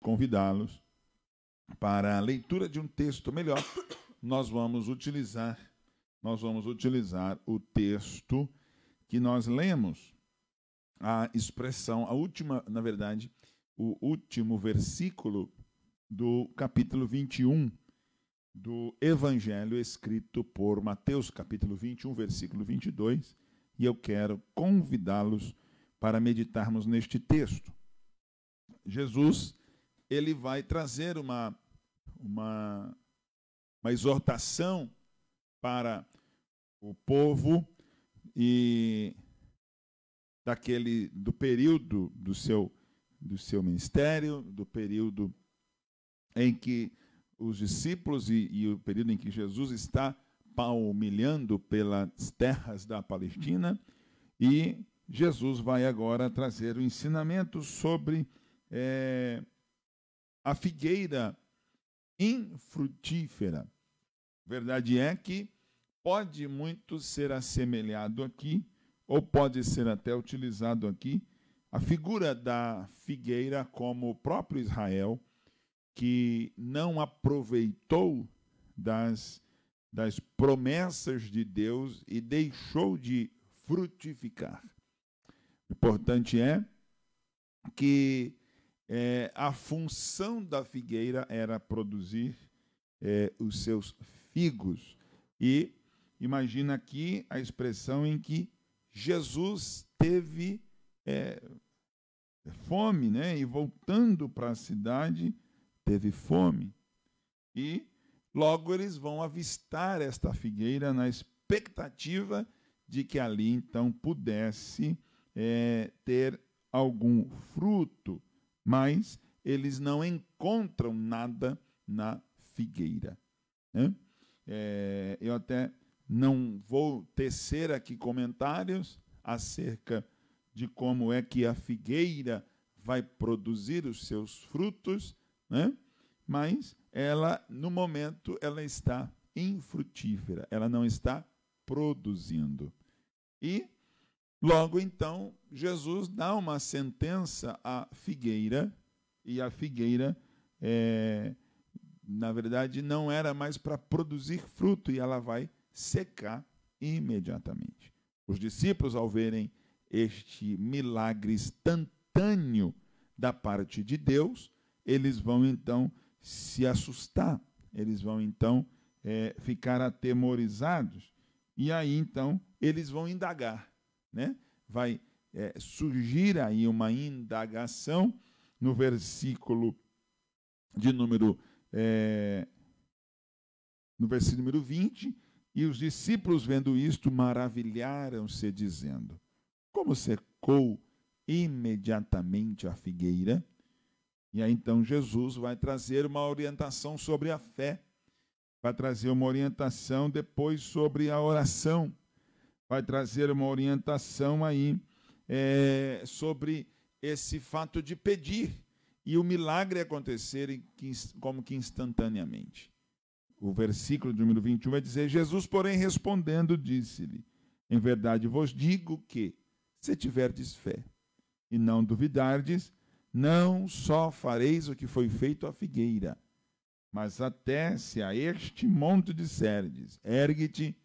Convidá-los para a leitura de um texto melhor. Nós vamos utilizar, nós vamos utilizar o texto que nós lemos, a expressão, a última, na verdade, o último versículo do capítulo 21 do Evangelho escrito por Mateus, capítulo 21, versículo 22, e eu quero convidá-los para meditarmos neste texto. Jesus, ele vai trazer uma, uma, uma exortação para o povo e daquele do período do seu do seu ministério, do período em que os discípulos e, e o período em que Jesus está palmilhando pelas terras da Palestina e Jesus vai agora trazer o ensinamento sobre é, a figueira infrutífera. Verdade é que pode muito ser assemelhado aqui, ou pode ser até utilizado aqui, a figura da figueira como o próprio Israel que não aproveitou das, das promessas de Deus e deixou de frutificar. Importante é que é, a função da figueira era produzir é, os seus figos. E imagina aqui a expressão em que Jesus teve é, fome, né? E voltando para a cidade, teve fome. E logo eles vão avistar esta figueira na expectativa de que ali então pudesse é, ter algum fruto, mas eles não encontram nada na figueira. Né? É, eu até não vou tecer aqui comentários acerca de como é que a figueira vai produzir os seus frutos, né? mas ela, no momento, ela está infrutífera, ela não está produzindo. E, logo então, Jesus dá uma sentença à figueira, e a figueira, é, na verdade, não era mais para produzir fruto, e ela vai secar imediatamente. Os discípulos, ao verem este milagre instantâneo da parte de Deus, eles vão então se assustar, eles vão então é, ficar atemorizados, e aí então eles vão indagar, né? Vai é, surgir aí uma indagação no versículo de número é, no versículo número 20, e os discípulos vendo isto maravilharam-se dizendo: Como secou imediatamente a figueira? E aí então Jesus vai trazer uma orientação sobre a fé, vai trazer uma orientação depois sobre a oração, vai trazer uma orientação aí é, sobre esse fato de pedir e o milagre acontecer como que instantaneamente. O versículo de número 21 vai dizer: Jesus, porém, respondendo, disse-lhe: Em verdade vos digo que, se tiverdes fé e não duvidardes, não só fareis o que foi feito à figueira, mas até se a este monte disserdes, ergue-te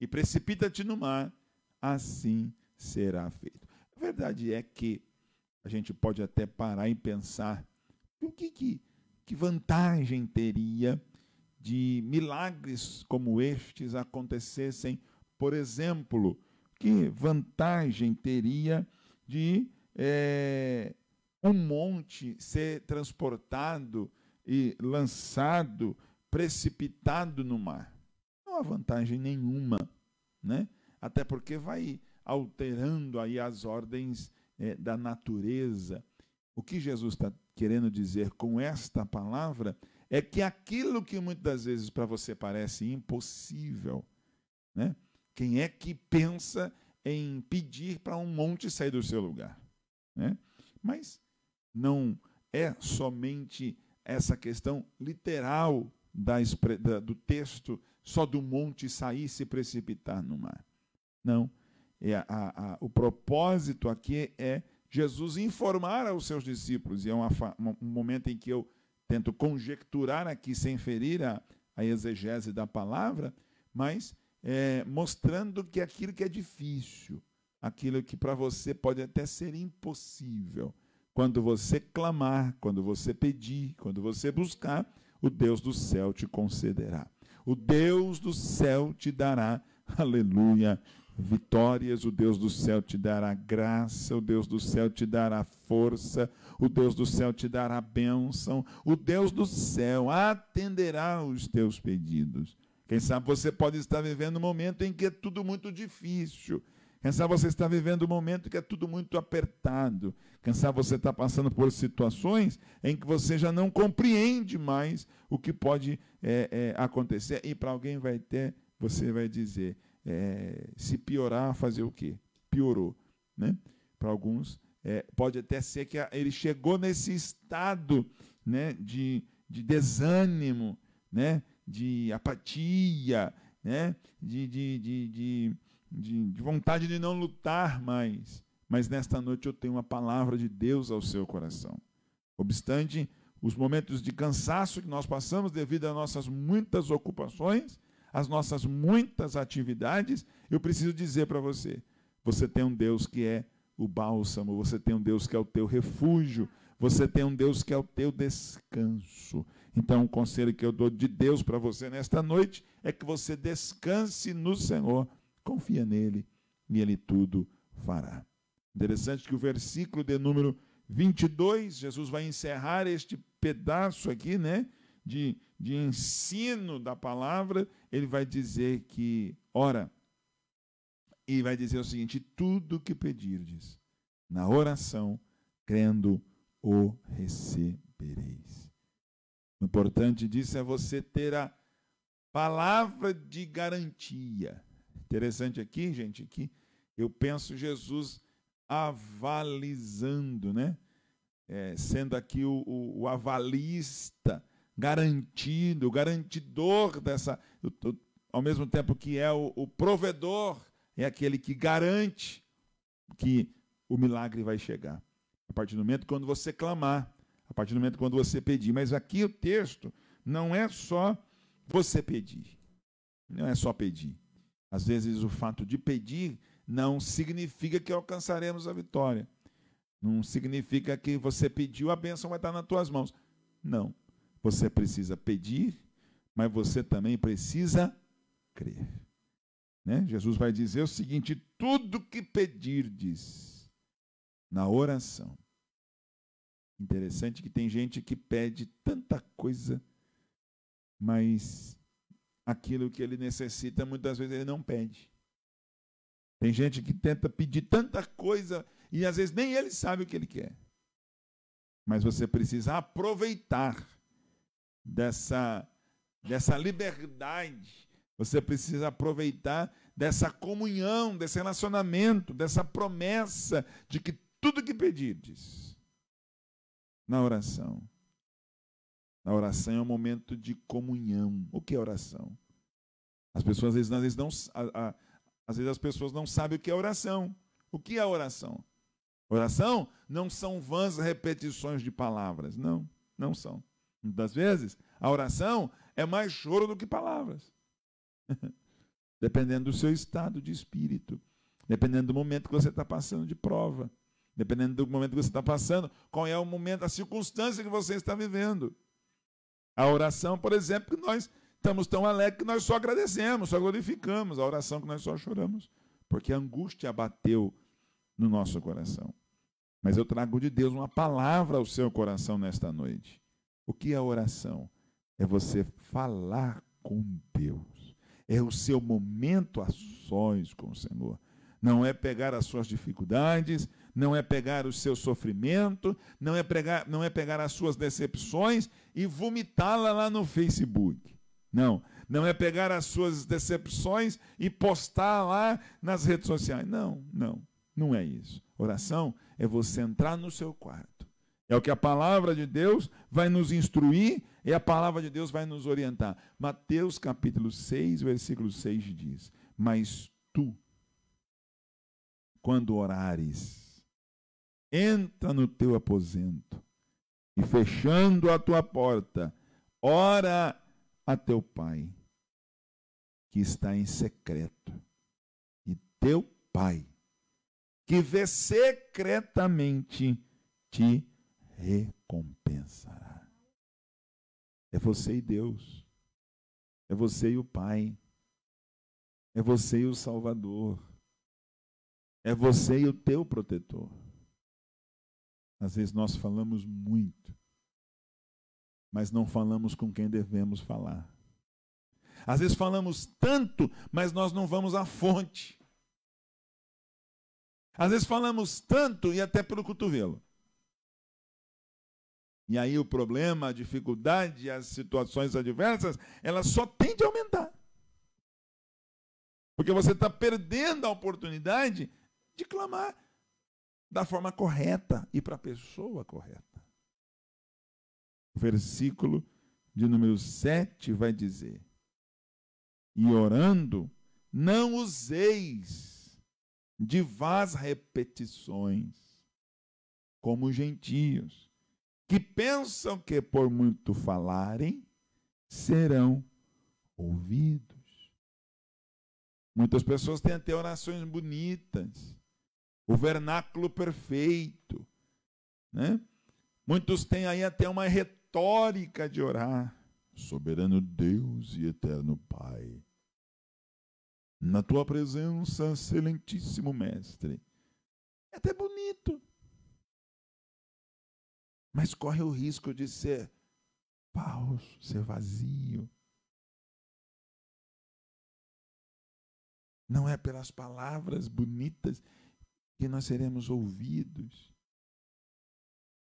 e precipita-te no mar, assim será feito. A verdade é que a gente pode até parar e pensar o que, que, que vantagem teria de milagres como estes acontecessem, por exemplo, que vantagem teria de é, um monte ser transportado e lançado, precipitado no mar. Há vantagem nenhuma, né? Até porque vai alterando aí as ordens é, da natureza. O que Jesus está querendo dizer com esta palavra é que aquilo que muitas vezes para você parece impossível, né? Quem é que pensa em pedir para um monte sair do seu lugar, né? Mas não é somente essa questão literal da, do texto, só do monte sair e se precipitar no mar. Não. É a, a, o propósito aqui é Jesus informar aos seus discípulos, e é uma, um momento em que eu tento conjecturar aqui sem ferir a, a exegese da palavra, mas é, mostrando que aquilo que é difícil, aquilo que para você pode até ser impossível, quando você clamar, quando você pedir, quando você buscar, o Deus do céu te concederá. O Deus do céu te dará, aleluia, vitórias, o Deus do céu te dará graça, o Deus do céu te dará força, o Deus do céu te dará bênção, o Deus do céu atenderá os teus pedidos. Quem sabe você pode estar vivendo um momento em que é tudo muito difícil. Sabe você está vivendo um momento que é tudo muito apertado. Sabe você está passando por situações em que você já não compreende mais o que pode é, é, acontecer. E para alguém vai ter, você vai dizer, é, se piorar, fazer o quê? Piorou. Né? Para alguns, é, pode até ser que ele chegou nesse estado né, de, de desânimo, né, de apatia, né, de, de, de, de, de vontade de não lutar mais. Mas nesta noite eu tenho uma palavra de Deus ao seu coração. Obstante os momentos de cansaço que nós passamos devido às nossas muitas ocupações, às nossas muitas atividades, eu preciso dizer para você: você tem um Deus que é o bálsamo, você tem um Deus que é o teu refúgio, você tem um Deus que é o teu descanso. Então, o conselho que eu dou de Deus para você nesta noite é que você descanse no Senhor, confia nele e ele tudo fará. Interessante que o versículo de número 22, Jesus vai encerrar este pedaço aqui, né, de, de ensino da palavra, ele vai dizer que, ora, e vai dizer o seguinte: tudo que pedirdes na oração, crendo, o recebereis. O importante disso é você ter a palavra de garantia. Interessante aqui, gente, aqui eu penso Jesus avalizando, né? É, sendo aqui o, o, o, avalista, garantido, o garantidor dessa, ao mesmo tempo que é o provedor é aquele que garante que o milagre vai chegar. A partir do momento quando você clamar, a partir do momento quando você pedir. Mas aqui o texto não é só você pedir. Não é só pedir. Às vezes o fato de pedir não significa que alcançaremos a vitória. Não significa que você pediu, a bênção vai estar nas tuas mãos. Não. Você precisa pedir, mas você também precisa crer. Né? Jesus vai dizer o seguinte: tudo que pedirdes na oração. Interessante que tem gente que pede tanta coisa, mas aquilo que ele necessita, muitas vezes ele não pede. Tem gente que tenta pedir tanta coisa e às vezes nem ele sabe o que ele quer. Mas você precisa aproveitar dessa, dessa liberdade você precisa aproveitar dessa comunhão, desse relacionamento, dessa promessa de que tudo que pedirdes na oração. Na oração é um momento de comunhão. O que é oração? As pessoas às vezes, às vezes não, a, a, às vezes as pessoas não sabem o que é oração. O que é oração? Oração não são vãs repetições de palavras. Não, não são. Muitas vezes, a oração é mais choro do que palavras. dependendo do seu estado de espírito, dependendo do momento que você está passando de prova, dependendo do momento que você está passando, qual é o momento, a circunstância que você está vivendo. A oração, por exemplo, que nós estamos tão alegres que nós só agradecemos, só glorificamos. A oração que nós só choramos, porque a angústia abateu no nosso coração. Mas eu trago de Deus uma palavra ao seu coração nesta noite. O que é oração? É você falar com Deus é o seu momento a sós com o Senhor. Não é pegar as suas dificuldades, não é pegar o seu sofrimento, não é pegar, não é pegar as suas decepções e vomitá-la lá no Facebook. Não, não é pegar as suas decepções e postar lá nas redes sociais. Não, não, não é isso. Oração é você entrar no seu quarto. É o que a palavra de Deus vai nos instruir e a palavra de Deus vai nos orientar. Mateus capítulo 6, versículo 6 diz: Mas tu, quando orares, entra no teu aposento e fechando a tua porta, ora a teu pai que está em secreto. E teu pai, que vê secretamente, te recompensará. É você e Deus. É você e o Pai. É você e o Salvador. É você e o teu protetor. Às vezes nós falamos muito, mas não falamos com quem devemos falar. Às vezes falamos tanto, mas nós não vamos à fonte. Às vezes falamos tanto e até pelo cotovelo. E aí o problema, a dificuldade, as situações adversas, elas só tendem a aumentar. Porque você está perdendo a oportunidade de clamar da forma correta e para a pessoa correta. O versículo de número 7 vai dizer: E orando, não useis de vãs repetições, como os gentios, que pensam que por muito falarem serão ouvidos. Muitas pessoas têm até orações bonitas, o vernáculo perfeito. Né? Muitos têm aí até uma retórica de orar. Soberano Deus e eterno Pai, na tua presença, excelentíssimo Mestre. É até bonito, mas corre o risco de ser falso, ser vazio. Não é pelas palavras bonitas que nós seremos ouvidos,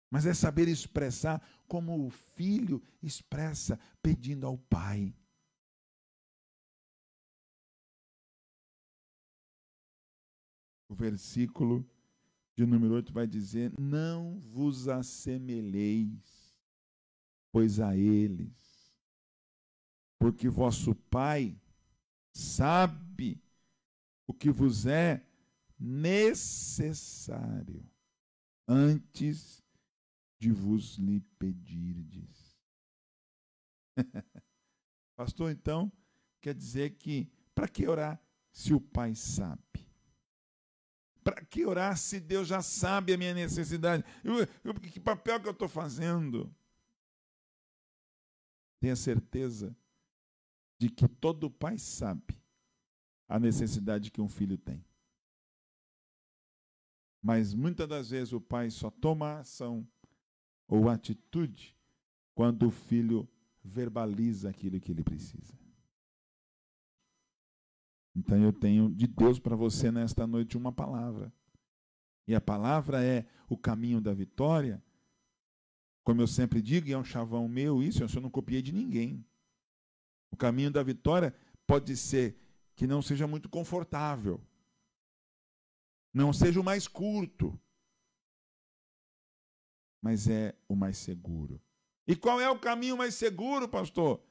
mas é saber expressar como o filho expressa pedindo ao pai. O versículo de número 8 vai dizer: Não vos assemelheis, pois a eles, porque vosso Pai sabe o que vos é necessário antes de vos lhe pedirdes. Pastor, então, quer dizer que para que orar se o Pai sabe? Para que orar se Deus já sabe a minha necessidade? Eu, eu, que papel que eu estou fazendo? Tenha certeza de que todo pai sabe a necessidade que um filho tem. Mas muitas das vezes o pai só toma ação ou atitude quando o filho verbaliza aquilo que ele precisa. Então eu tenho de Deus para você nesta noite uma palavra. E a palavra é o caminho da vitória. Como eu sempre digo, e é um chavão meu isso, eu não copiei de ninguém. O caminho da vitória pode ser que não seja muito confortável, não seja o mais curto, mas é o mais seguro. E qual é o caminho mais seguro, pastor?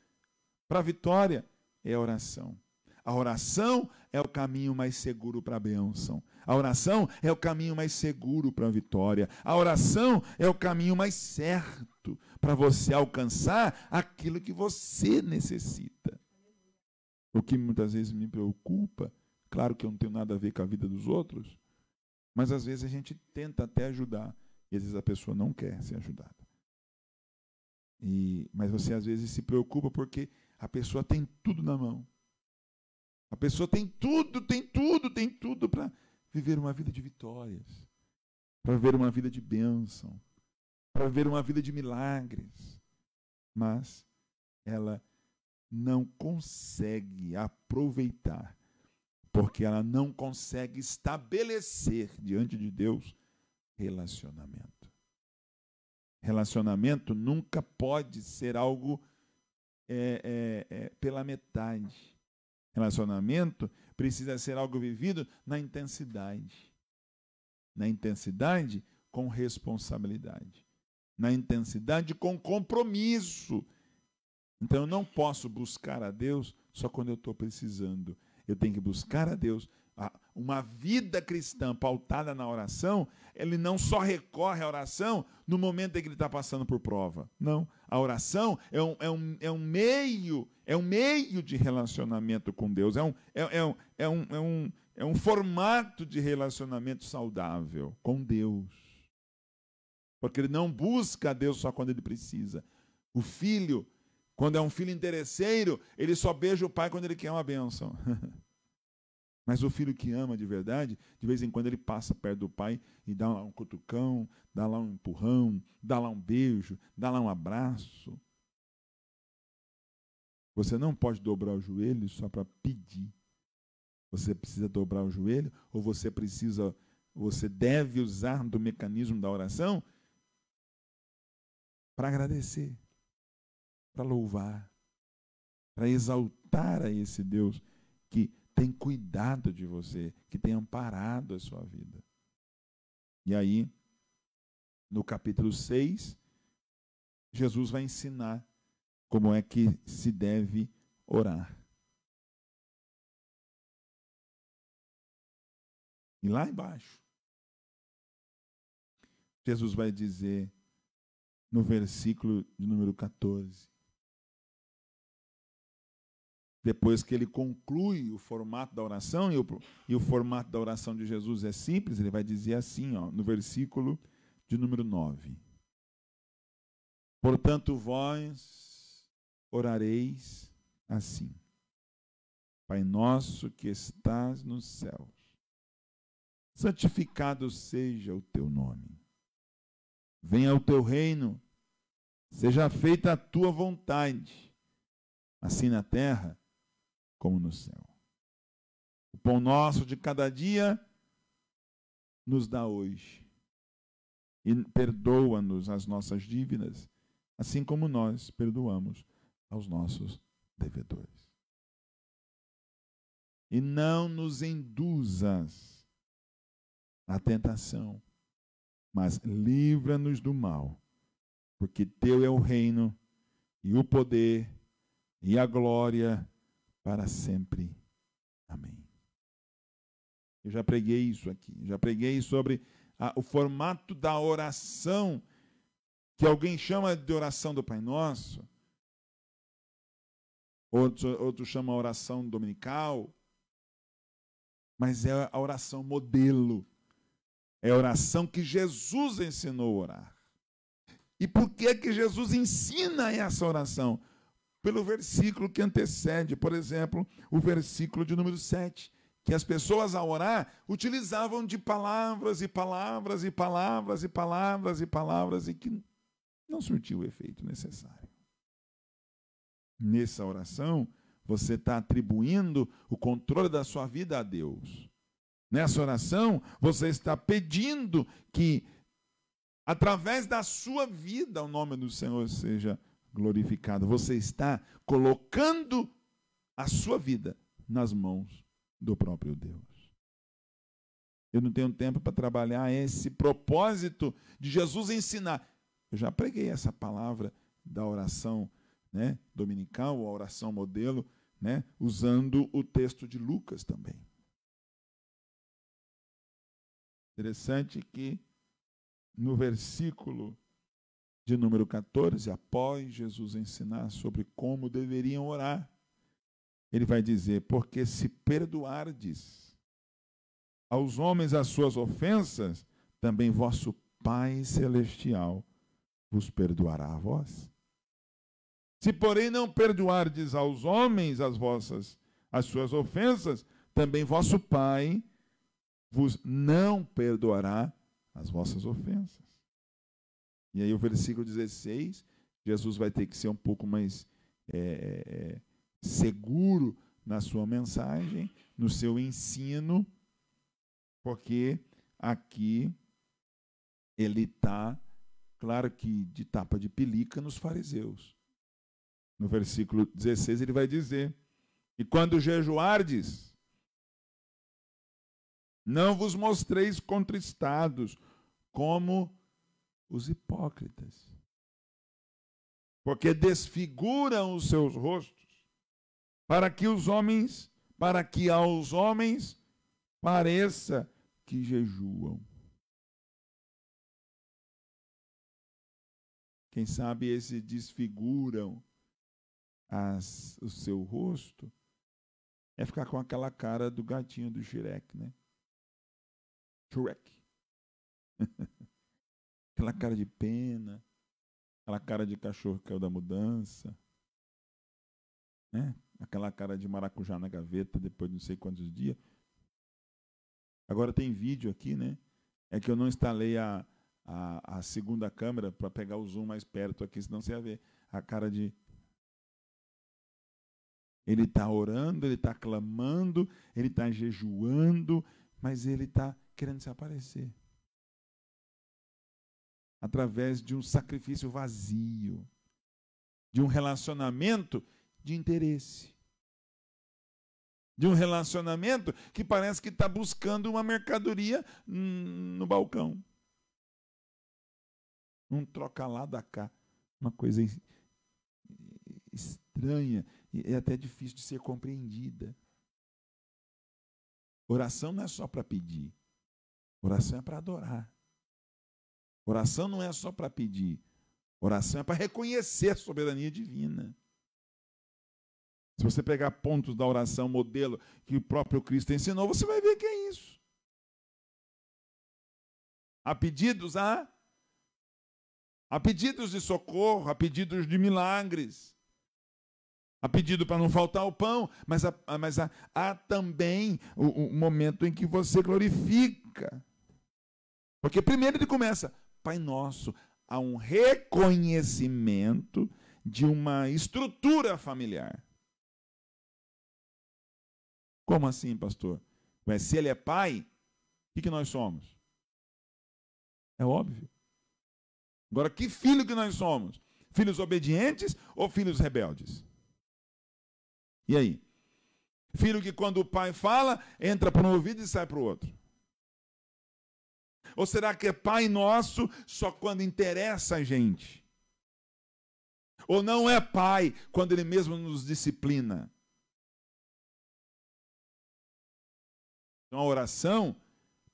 Para a vitória é a oração. A oração é o caminho mais seguro para a bênção. A oração é o caminho mais seguro para a vitória. A oração é o caminho mais certo para você alcançar aquilo que você necessita. O que muitas vezes me preocupa, claro que eu não tenho nada a ver com a vida dos outros, mas às vezes a gente tenta até ajudar e às vezes a pessoa não quer ser ajudada. E, mas você às vezes se preocupa porque a pessoa tem tudo na mão. A pessoa tem tudo, tem tudo, tem tudo para viver uma vida de vitórias, para viver uma vida de bênção, para viver uma vida de milagres. Mas ela não consegue aproveitar, porque ela não consegue estabelecer diante de Deus relacionamento. Relacionamento nunca pode ser algo é, é, é, pela metade. Relacionamento precisa ser algo vivido na intensidade. Na intensidade com responsabilidade. Na intensidade com compromisso então eu não posso buscar a Deus só quando eu estou precisando. Eu tenho que buscar a Deus uma vida cristã pautada na oração, ele não só recorre à oração no momento em que ele está passando por prova. Não. A oração é um, é um, é um meio, é um meio de relacionamento com Deus, é um, é, é, um, é, um, é, um, é um formato de relacionamento saudável com Deus. Porque ele não busca a Deus só quando ele precisa. O filho, quando é um filho interesseiro, ele só beija o pai quando ele quer uma bênção. Mas o filho que ama de verdade, de vez em quando ele passa perto do pai e dá lá um cutucão, dá lá um empurrão, dá lá um beijo, dá lá um abraço. Você não pode dobrar o joelho só para pedir. Você precisa dobrar o joelho ou você precisa, você deve usar do mecanismo da oração para agradecer, para louvar, para exaltar a esse Deus que tem cuidado de você, que tem amparado a sua vida. E aí, no capítulo 6, Jesus vai ensinar como é que se deve orar. E lá embaixo, Jesus vai dizer, no versículo de número 14, depois que ele conclui o formato da oração, e o, e o formato da oração de Jesus é simples, ele vai dizer assim, ó, no versículo de número 9: Portanto, vós orareis assim: Pai nosso que estás nos céus, santificado seja o teu nome. Venha o teu reino, seja feita a tua vontade, assim na terra como no céu. O pão nosso de cada dia nos dá hoje. E perdoa-nos as nossas dívidas, assim como nós perdoamos aos nossos devedores. E não nos induzas à tentação, mas livra-nos do mal, porque teu é o reino e o poder e a glória para sempre. Amém. Eu já preguei isso aqui, já preguei sobre a, o formato da oração, que alguém chama de oração do Pai Nosso, outros outro chama oração dominical, mas é a oração modelo, é a oração que Jesus ensinou a orar. E por que que Jesus ensina essa oração? Pelo versículo que antecede, por exemplo, o versículo de número 7, que as pessoas ao orar utilizavam de palavras e palavras e palavras e palavras e palavras e que não surtiu o efeito necessário. Nessa oração, você está atribuindo o controle da sua vida a Deus. Nessa oração, você está pedindo que, através da sua vida, o nome do Senhor seja glorificado. Você está colocando a sua vida nas mãos do próprio Deus. Eu não tenho tempo para trabalhar esse propósito de Jesus ensinar. Eu já preguei essa palavra da oração né, dominical, a oração modelo, né, usando o texto de Lucas também. Interessante que no versículo de número 14, após Jesus ensinar sobre como deveriam orar, ele vai dizer: Porque se perdoardes aos homens as suas ofensas, também vosso Pai Celestial vos perdoará a vós. Se, porém, não perdoardes aos homens as vossas as suas ofensas, também vosso Pai vos não perdoará as vossas ofensas. E aí o versículo 16, Jesus vai ter que ser um pouco mais é, é, é, seguro na sua mensagem, no seu ensino, porque aqui ele está, claro que de tapa de pelica nos fariseus. No versículo 16 ele vai dizer: E quando jejuardes, não vos mostreis contristados, como os hipócritas, porque desfiguram os seus rostos, para que os homens, para que aos homens pareça que jejuam. Quem sabe esses desfiguram as, o seu rosto, é ficar com aquela cara do gatinho do Shrek, né? Shrek. aquela cara de pena, aquela cara de cachorro que caiu da mudança, né? aquela cara de maracujá na gaveta depois de não sei quantos dias. Agora tem vídeo aqui, né? É que eu não instalei a, a, a segunda câmera para pegar o zoom mais perto aqui, senão você ia ver a cara de. Ele está orando, ele está clamando, ele está jejuando, mas ele está querendo se aparecer através de um sacrifício vazio, de um relacionamento de interesse. De um relacionamento que parece que está buscando uma mercadoria no balcão. Um troca lá da cá. Uma coisa estranha e é até difícil de ser compreendida. Oração não é só para pedir. Oração é para adorar. Oração não é só para pedir. Oração é para reconhecer a soberania divina. Se você pegar pontos da oração modelo que o próprio Cristo ensinou, você vai ver que é isso. Há pedidos a há pedidos de socorro, há pedidos de milagres. Há pedido para não faltar o pão, mas há, mas há, há também o, o momento em que você glorifica. Porque primeiro ele começa, Pai Nosso, há um reconhecimento de uma estrutura familiar. Como assim, pastor? Mas se ele é pai, o que, que nós somos? É óbvio. Agora, que filho que nós somos? Filhos obedientes ou filhos rebeldes? E aí? Filho que quando o pai fala, entra para um ouvido e sai para o outro. Ou será que é pai nosso só quando interessa a gente? Ou não é pai quando ele mesmo nos disciplina? Então, a oração,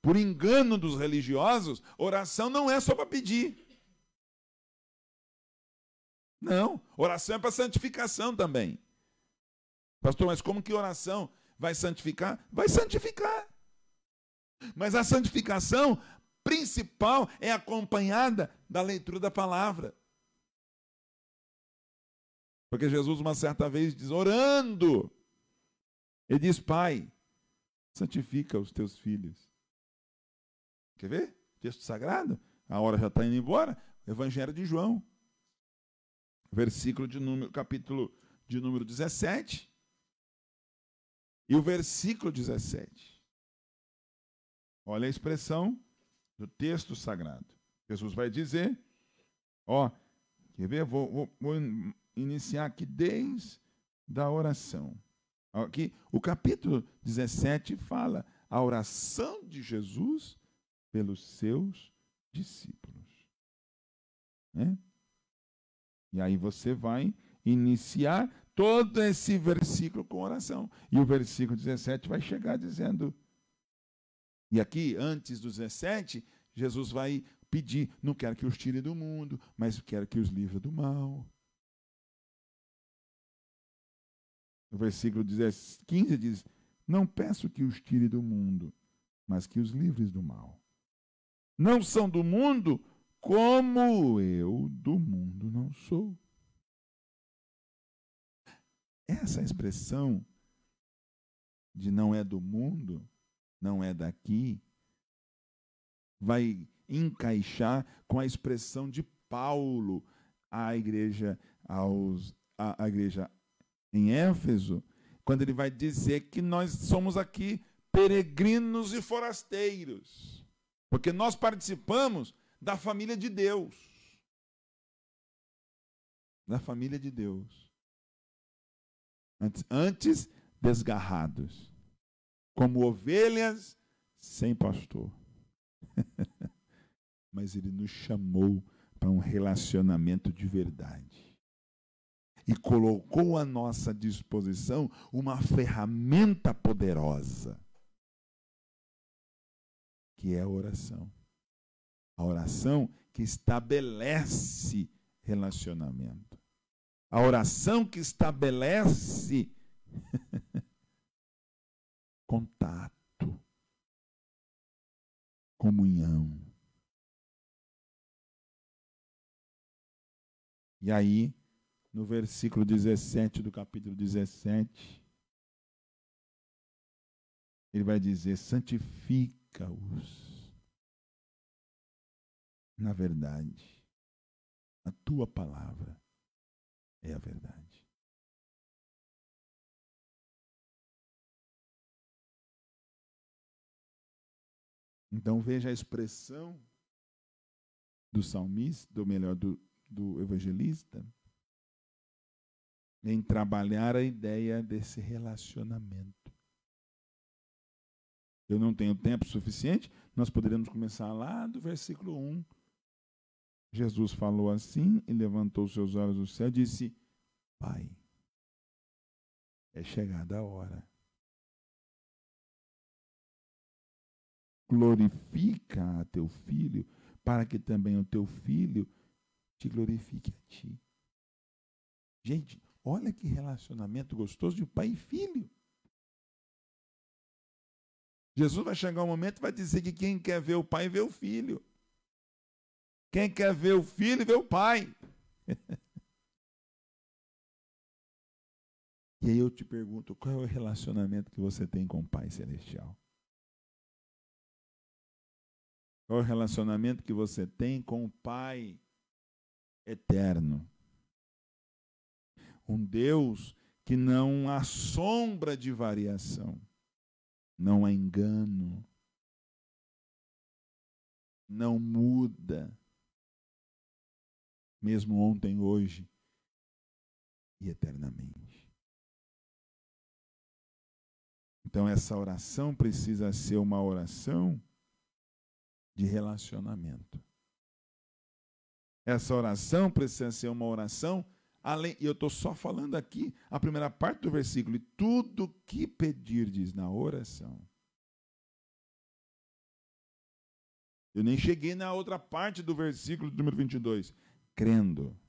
por engano dos religiosos, oração não é só para pedir. Não, oração é para santificação também. Pastor, mas como que oração vai santificar? Vai santificar. Mas a santificação principal é acompanhada da leitura da palavra. Porque Jesus, uma certa vez, diz, orando, ele diz: Pai, santifica os teus filhos. Quer ver? Texto sagrado. A hora já está indo embora. Evangelho de João. Versículo de número, capítulo de número 17. E o versículo 17. Olha a expressão do texto sagrado. Jesus vai dizer, ó, quer ver? Vou, vou, vou iniciar aqui desde a oração. Aqui, o capítulo 17 fala a oração de Jesus pelos seus discípulos. Né? E aí você vai iniciar todo esse versículo com oração. E o versículo 17 vai chegar dizendo. E aqui, antes do 17, Jesus vai pedir: não quero que os tire do mundo, mas quero que os livre do mal. No versículo 15 diz: Não peço que os tire do mundo, mas que os livres do mal. Não são do mundo, como eu do mundo não sou. Essa expressão de não é do mundo, não é daqui, vai encaixar com a expressão de Paulo à igreja aos à, à igreja em Éfeso, quando ele vai dizer que nós somos aqui peregrinos e forasteiros, porque nós participamos da família de Deus. Da família de Deus. Antes, antes desgarrados, como ovelhas sem pastor. Mas ele nos chamou para um relacionamento de verdade e colocou à nossa disposição uma ferramenta poderosa. que é a oração. A oração que estabelece relacionamento. A oração que estabelece contato, comunhão. E aí, no versículo 17 do capítulo 17, ele vai dizer: santifica-os na verdade. A tua palavra é a verdade. Então veja a expressão do salmista, ou melhor, do, do evangelista, em trabalhar a ideia desse relacionamento. Eu não tenho tempo suficiente, nós poderíamos começar lá do versículo 1. Jesus falou assim e levantou seus olhos do céu e disse: Pai, é chegada a hora. Glorifica a teu filho, para que também o teu filho te glorifique a ti. Gente, olha que relacionamento gostoso de pai e filho. Jesus vai chegar um momento e vai dizer que quem quer ver o pai vê o filho. Quem quer ver o filho vê o pai. e aí eu te pergunto, qual é o relacionamento que você tem com o Pai Celestial? Qual é o relacionamento que você tem com o Pai eterno? Um Deus que não há sombra de variação não há engano, não muda, mesmo ontem, hoje e eternamente. Então, essa oração precisa ser uma oração de relacionamento. Essa oração precisa ser uma oração Além, e eu estou só falando aqui a primeira parte do versículo, e tudo que pedirdes na oração. Eu nem cheguei na outra parte do versículo do número 22. Crendo,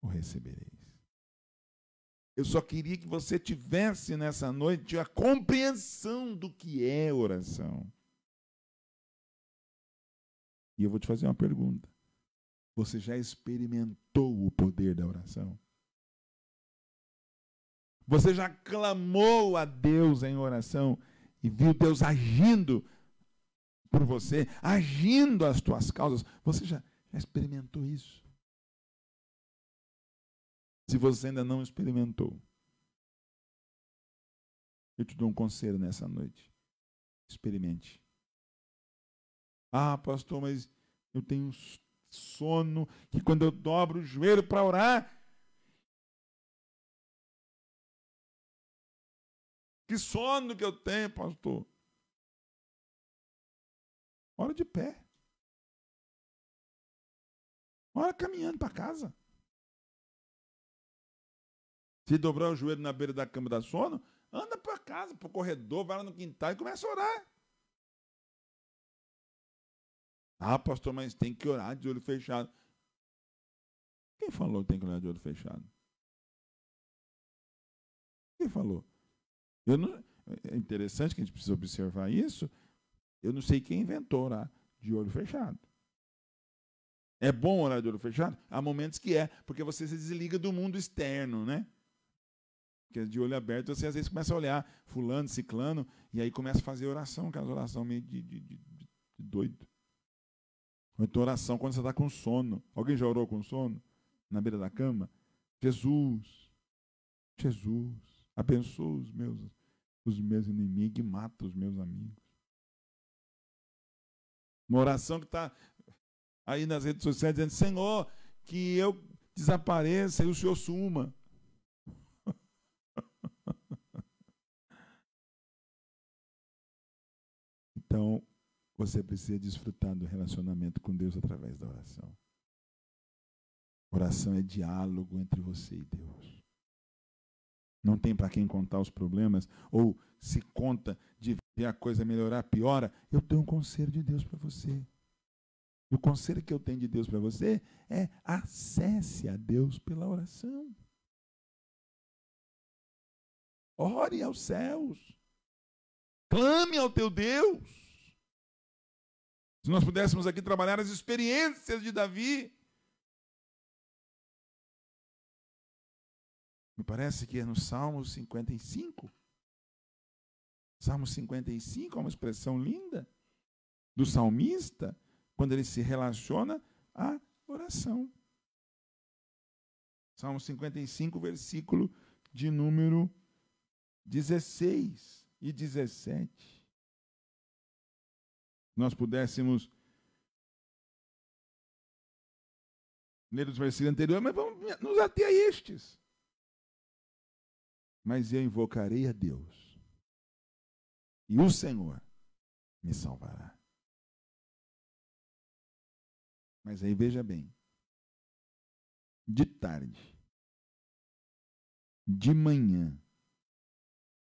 o recebereis. Eu só queria que você tivesse nessa noite a compreensão do que é oração. E eu vou te fazer uma pergunta. Você já experimentou o poder da oração? Você já clamou a Deus em oração e viu Deus agindo por você, agindo as tuas causas? Você já, já experimentou isso? Se você ainda não experimentou, eu te dou um conselho nessa noite. Experimente. Ah, pastor, mas eu tenho sono, que quando eu dobro o joelho para orar, que sono que eu tenho, pastor. Hora de pé. Hora caminhando para casa. Se dobrar o joelho na beira da cama da sono, anda para casa, para o corredor, vai lá no quintal e começa a orar. Ah, pastor, mas tem que orar de olho fechado. Quem falou que tem que orar de olho fechado? Quem falou? Eu não, é interessante que a gente precisa observar isso. Eu não sei quem inventou orar de olho fechado. É bom orar de olho fechado? Há momentos que é, porque você se desliga do mundo externo, né? Porque de olho aberto você às vezes começa a olhar fulano, ciclano, e aí começa a fazer oração, aquelas oração meio de, de, de, de doido. Ou então oração quando você está com sono. Alguém já orou com sono? Na beira da cama? Jesus, Jesus, abençoa os meus, os meus inimigos e mata os meus amigos. Uma oração que está aí nas redes sociais dizendo, Senhor, que eu desapareça e o Senhor suma. então, você precisa desfrutar do relacionamento com Deus através da oração. Oração é diálogo entre você e Deus. Não tem para quem contar os problemas, ou se conta de e a coisa melhorar, piora, eu tenho um conselho de Deus para você. E o conselho que eu tenho de Deus para você é acesse a Deus pela oração. Ore aos céus. Clame ao teu Deus. Se nós pudéssemos aqui trabalhar as experiências de Davi, me parece que é no Salmo 55. Salmo 55 é uma expressão linda do salmista, quando ele se relaciona à oração. Salmo 55, versículo de número 16 e 17. Nós pudéssemos ler os versículos anteriores, mas vamos nos ater a estes. Mas eu invocarei a Deus, e o Senhor me salvará. Mas aí veja bem, de tarde, de manhã,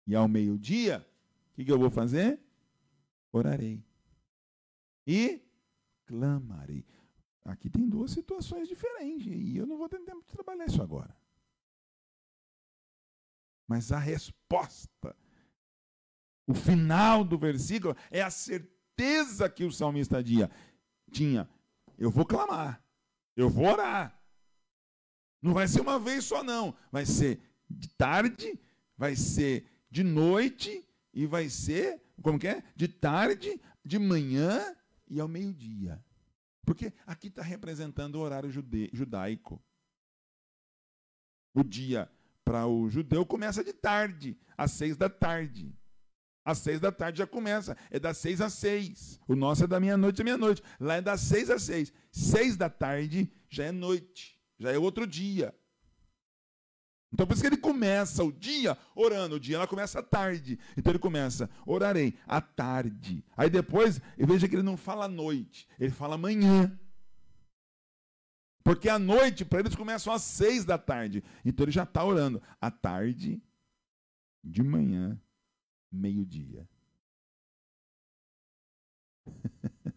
e ao meio-dia, o que, que eu vou fazer? Orarei. E clamarei. Aqui tem duas situações diferentes. E eu não vou ter tempo de trabalhar isso agora. Mas a resposta, o final do versículo, é a certeza que o salmista tinha. Eu vou clamar. Eu vou orar. Não vai ser uma vez só, não. Vai ser de tarde, vai ser de noite e vai ser, como que é? De tarde, de manhã e ao meio-dia. Porque aqui está representando o horário judaico. O dia para o judeu começa de tarde, às seis da tarde. Às seis da tarde já começa. É das seis às seis. O nosso é da meia-noite à meia-noite. Lá é das seis às seis. Seis da tarde já é noite. Já é outro dia. Então por isso que ele começa o dia orando. O dia ela começa à tarde. Então ele começa, orarei à tarde. Aí depois, veja que ele não fala à noite, ele fala amanhã. Porque à noite, para eles começam às seis da tarde. Então ele já está orando. À tarde, de manhã, meio-dia.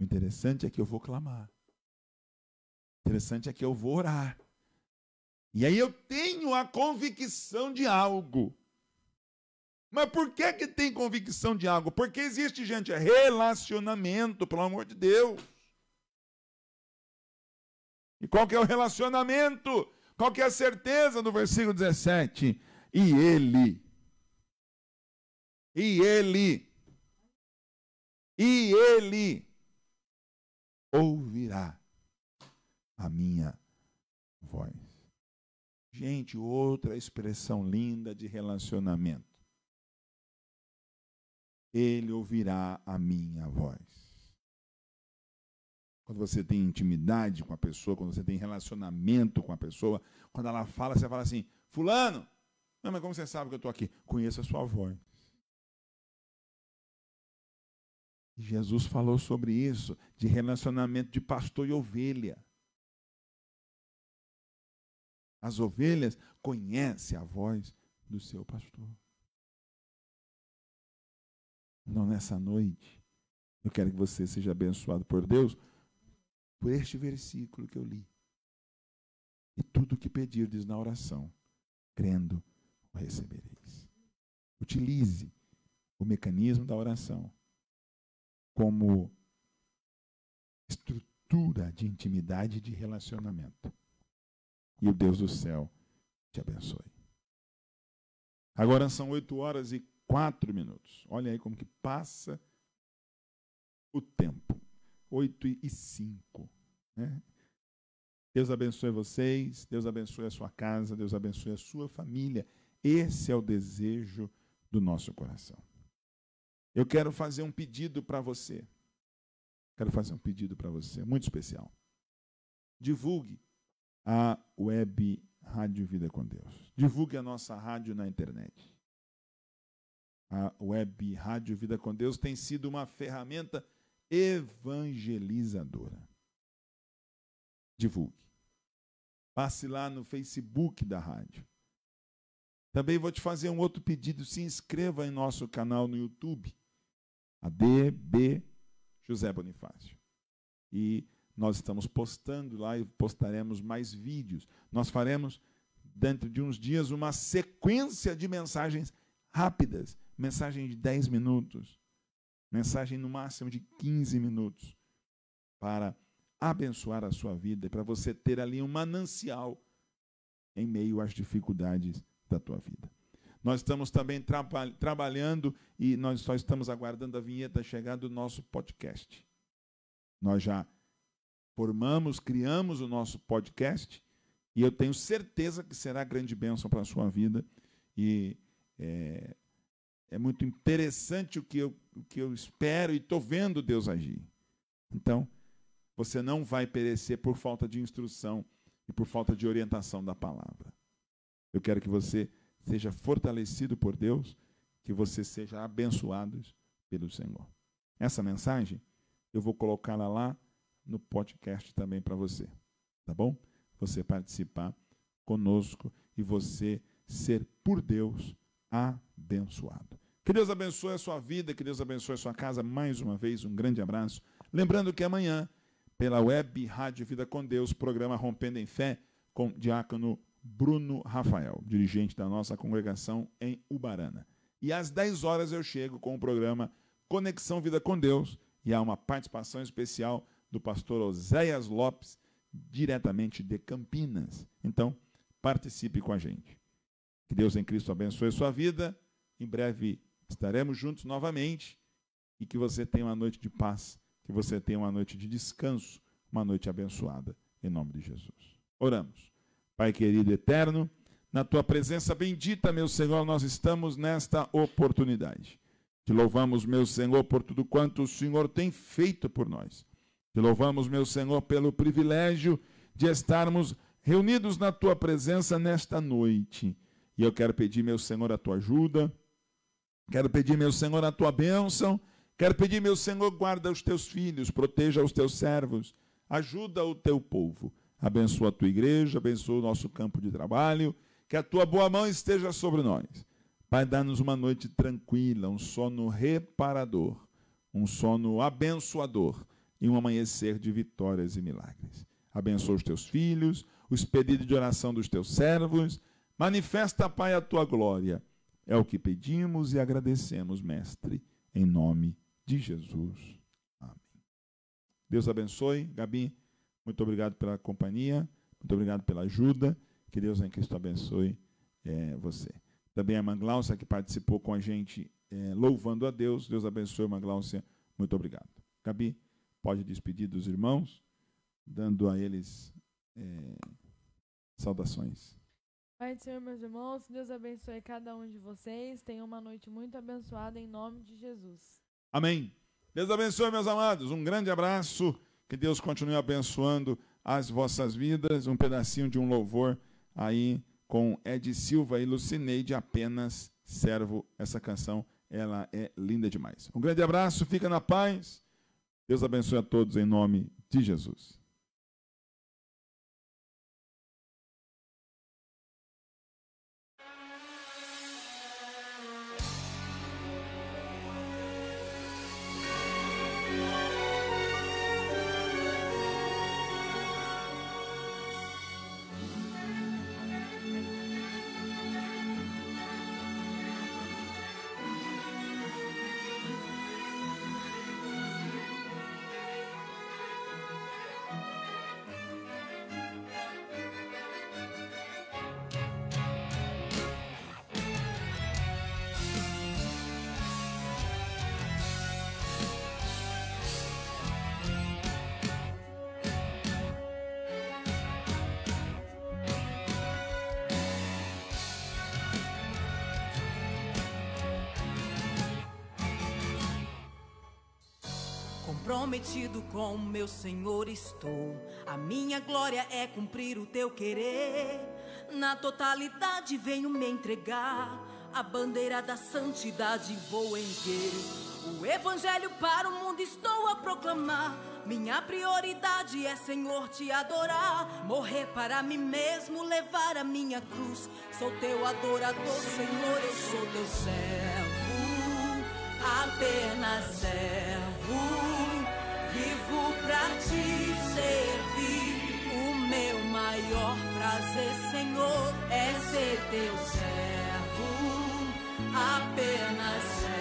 o interessante é que eu vou clamar. O interessante é que eu vou orar. E aí eu tenho a convicção de algo. Mas por que que tem convicção de algo? Porque existe, gente, relacionamento, pelo amor de Deus. E qual que é o relacionamento? Qual que é a certeza do versículo 17? E ele, e ele, e ele ouvirá a minha voz. Gente, outra expressão linda de relacionamento. Ele ouvirá a minha voz. Quando você tem intimidade com a pessoa, quando você tem relacionamento com a pessoa, quando ela fala, você fala assim: Fulano, não, mas como você sabe que eu estou aqui? Conheço a sua voz. Jesus falou sobre isso, de relacionamento de pastor e ovelha. As ovelhas conhecem a voz do seu pastor. Então, nessa noite, eu quero que você seja abençoado por Deus por este versículo que eu li. E tudo que pedirdes na oração, crendo, o recebereis. Utilize o mecanismo da oração como estrutura de intimidade e de relacionamento. E o Deus do céu te abençoe. Agora são oito horas e quatro minutos. Olha aí como que passa o tempo. Oito e cinco. Né? Deus abençoe vocês, Deus abençoe a sua casa, Deus abençoe a sua família. Esse é o desejo do nosso coração. Eu quero fazer um pedido para você. Quero fazer um pedido para você, muito especial. Divulgue a web Rádio Vida com Deus. Divulgue a nossa rádio na internet. A web Rádio Vida com Deus tem sido uma ferramenta evangelizadora. Divulgue. Passe lá no Facebook da rádio. Também vou te fazer um outro pedido: se inscreva em nosso canal no YouTube, ADB José Bonifácio. E nós estamos postando lá e postaremos mais vídeos. Nós faremos, dentro de uns dias, uma sequência de mensagens rápidas mensagem de 10 minutos, mensagem no máximo de 15 minutos, para abençoar a sua vida e para você ter ali um manancial em meio às dificuldades da tua vida. Nós estamos também tra trabalhando e nós só estamos aguardando a vinheta chegar do nosso podcast. Nós já formamos, criamos o nosso podcast e eu tenho certeza que será grande bênção para a sua vida. E é, é muito interessante o que eu, o que eu espero e estou vendo Deus agir. Então, você não vai perecer por falta de instrução e por falta de orientação da palavra. Eu quero que você seja fortalecido por Deus, que você seja abençoado pelo Senhor. Essa mensagem eu vou colocá-la lá no podcast também para você, tá bom? Você participar conosco e você ser por Deus abençoado. Que Deus abençoe a sua vida, que Deus abençoe a sua casa. Mais uma vez, um grande abraço. Lembrando que amanhã, pela web Rádio Vida com Deus, programa Rompendo em Fé, com diácono Bruno Rafael, dirigente da nossa congregação em Ubarana. E às 10 horas eu chego com o programa Conexão Vida com Deus e há uma participação especial do pastor Oséias Lopes, diretamente de Campinas. Então, participe com a gente. Que Deus em Cristo abençoe sua vida. Em breve estaremos juntos novamente e que você tenha uma noite de paz, que você tenha uma noite de descanso, uma noite abençoada, em nome de Jesus. Oramos. Pai querido eterno, na tua presença bendita, meu Senhor, nós estamos nesta oportunidade. Te louvamos, meu Senhor, por tudo quanto o Senhor tem feito por nós. Te louvamos, meu Senhor, pelo privilégio de estarmos reunidos na tua presença nesta noite. E eu quero pedir, meu Senhor, a tua ajuda. Quero pedir, meu Senhor, a tua bênção. Quero pedir, meu Senhor, guarda os teus filhos, proteja os teus servos, ajuda o teu povo. Abençoa a tua igreja, abençoa o nosso campo de trabalho. Que a tua boa mão esteja sobre nós. Pai, dá-nos uma noite tranquila, um sono reparador, um sono abençoador e um amanhecer de vitórias e milagres. Abençoa os teus filhos, os pedidos de oração dos teus servos Manifesta, Pai, a tua glória. É o que pedimos e agradecemos, Mestre, em nome de Jesus. Amém. Deus abençoe. Gabi, muito obrigado pela companhia, muito obrigado pela ajuda. Que Deus em Cristo abençoe é, você. Também a Mangláucia, que participou com a gente, é, louvando a Deus. Deus abençoe, Mangláucia. Muito obrigado. Gabi, pode despedir dos irmãos, dando a eles é, saudações. Pai do Senhor, meus irmãos, Deus abençoe cada um de vocês. Tenham uma noite muito abençoada em nome de Jesus. Amém. Deus abençoe, meus amados. Um grande abraço. Que Deus continue abençoando as vossas vidas. Um pedacinho de um louvor aí com Ed Silva e Lucineide, apenas servo. Essa canção, ela é linda demais. Um grande abraço, fica na paz. Deus abençoe a todos em nome de Jesus. Comprometido com meu Senhor estou. A minha glória é cumprir o teu querer. Na totalidade venho me entregar. A bandeira da santidade vou erguer. O evangelho para o mundo estou a proclamar. Minha prioridade é, Senhor, te adorar. Morrer para mim mesmo, levar a minha cruz. Sou teu adorador, Senhor, eu sou teu servo. Apenas servo pra te servir. O meu maior prazer, Senhor, é ser teu servo, apenas ser.